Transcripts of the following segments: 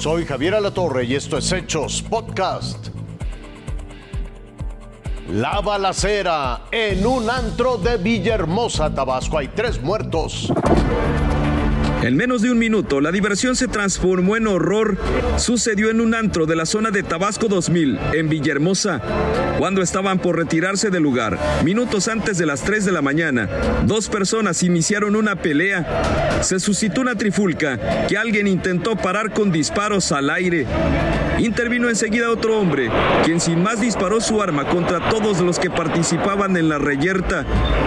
Soy Javier Alatorre y esto es Hechos Podcast. La balacera en un antro de Villahermosa, Tabasco. Hay tres muertos. En menos de un minuto, la diversión se transformó en horror. Sucedió en un antro de la zona de Tabasco 2000, en Villahermosa, cuando estaban por retirarse del lugar. Minutos antes de las 3 de la mañana, dos personas iniciaron una pelea. Se suscitó una trifulca que alguien intentó parar con disparos al aire. Intervino enseguida otro hombre, quien sin más disparó su arma contra todos los que participaban en la reyerta.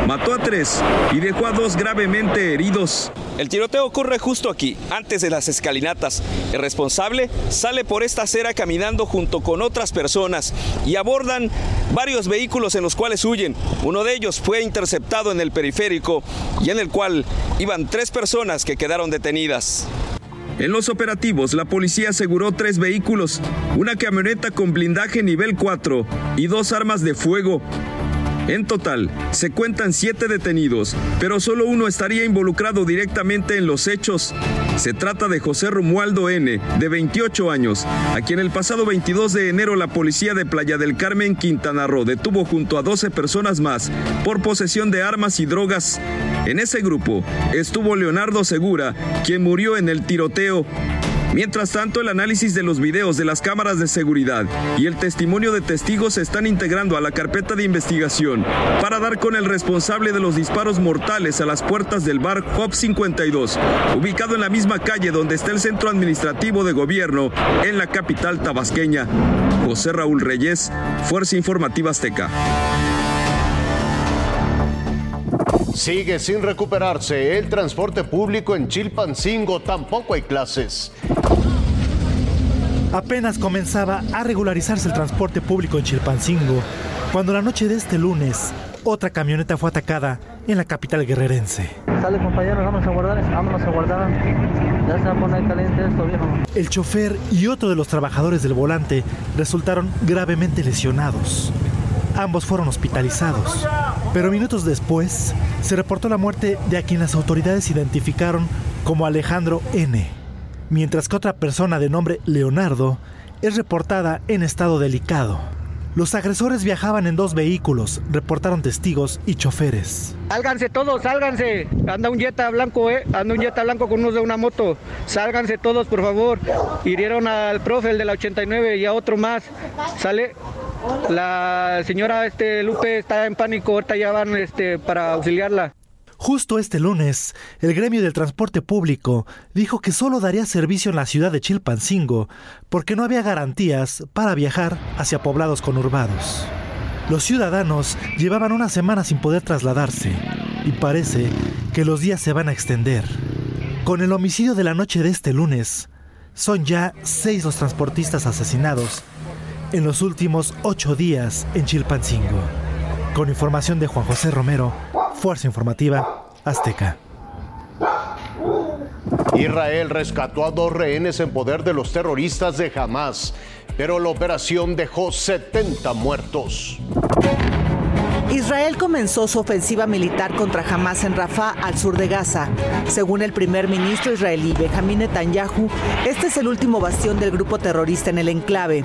Mató a tres y dejó a dos gravemente heridos. El tiroteo ocurre justo aquí, antes de las escalinatas. El responsable sale por esta acera caminando junto con otras personas y abordan varios vehículos en los cuales huyen. Uno de ellos fue interceptado en el periférico y en el cual iban tres personas que quedaron detenidas. En los operativos, la policía aseguró tres vehículos, una camioneta con blindaje nivel 4 y dos armas de fuego. En total, se cuentan siete detenidos, pero solo uno estaría involucrado directamente en los hechos. Se trata de José Romualdo N., de 28 años, a quien el pasado 22 de enero la policía de Playa del Carmen, Quintana Roo, detuvo junto a 12 personas más por posesión de armas y drogas. En ese grupo estuvo Leonardo Segura, quien murió en el tiroteo. Mientras tanto, el análisis de los videos de las cámaras de seguridad y el testimonio de testigos se están integrando a la carpeta de investigación para dar con el responsable de los disparos mortales a las puertas del bar Hop 52, ubicado en la misma calle donde está el centro administrativo de gobierno en la capital tabasqueña. José Raúl Reyes, Fuerza Informativa Azteca. Sigue sin recuperarse el transporte público en Chilpancingo, tampoco hay clases. Apenas comenzaba a regularizarse el transporte público en Chilpancingo, cuando la noche de este lunes, otra camioneta fue atacada en la capital guerrerense. Sale compañeros, vámonos a guardar, vámonos a guardar. Ya se va a poner caliente esto, viejo. El chofer y otro de los trabajadores del volante resultaron gravemente lesionados. Ambos fueron hospitalizados, pero minutos después se reportó la muerte de a quien las autoridades identificaron como Alejandro N., mientras que otra persona de nombre Leonardo es reportada en estado delicado. Los agresores viajaban en dos vehículos, reportaron testigos y choferes. Sálganse todos, sálganse. Anda un Jetta blanco, eh. Anda un Jetta blanco con unos de una moto. Sálganse todos, por favor. Hirieron al profe, el de la 89, y a otro más. Sale. La señora este, Lupe está en pánico, ahorita ya van este, para auxiliarla. Justo este lunes, el gremio del transporte público dijo que solo daría servicio en la ciudad de Chilpancingo porque no había garantías para viajar hacia poblados conurbados. Los ciudadanos llevaban una semana sin poder trasladarse y parece que los días se van a extender. Con el homicidio de la noche de este lunes, son ya seis los transportistas asesinados en los últimos ocho días en Chilpancingo. Con información de Juan José Romero, Fuerza Informativa Azteca. Israel rescató a dos rehenes en poder de los terroristas de Hamas, pero la operación dejó 70 muertos. Israel comenzó su ofensiva militar contra Hamas en Rafah, al sur de Gaza. Según el primer ministro israelí Benjamin Netanyahu, este es el último bastión del grupo terrorista en el enclave.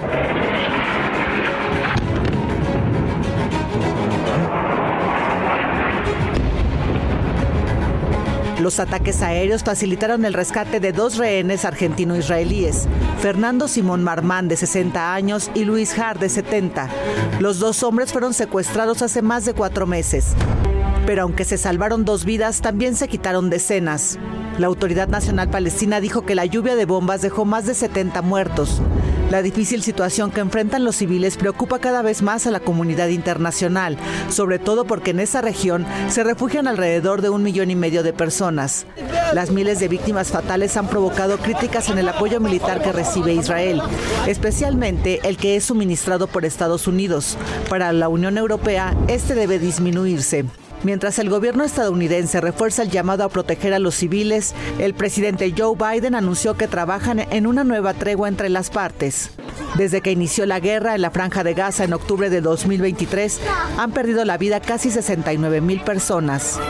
Los ataques aéreos facilitaron el rescate de dos rehenes argentino-israelíes, Fernando Simón Marmán, de 60 años, y Luis Har, de 70. Los dos hombres fueron secuestrados hace más de cuatro meses. Pero aunque se salvaron dos vidas, también se quitaron decenas. La Autoridad Nacional Palestina dijo que la lluvia de bombas dejó más de 70 muertos. La difícil situación que enfrentan los civiles preocupa cada vez más a la comunidad internacional, sobre todo porque en esa región se refugian alrededor de un millón y medio de personas. Las miles de víctimas fatales han provocado críticas en el apoyo militar que recibe Israel, especialmente el que es suministrado por Estados Unidos. Para la Unión Europea, este debe disminuirse. Mientras el gobierno estadounidense refuerza el llamado a proteger a los civiles, el presidente Joe Biden anunció que trabajan en una nueva tregua entre las partes. Desde que inició la guerra en la franja de Gaza en octubre de 2023, han perdido la vida casi 69 mil personas.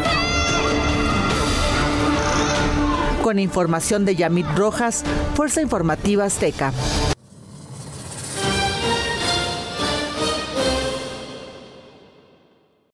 Con información de Yamit Rojas, Fuerza Informativa Azteca.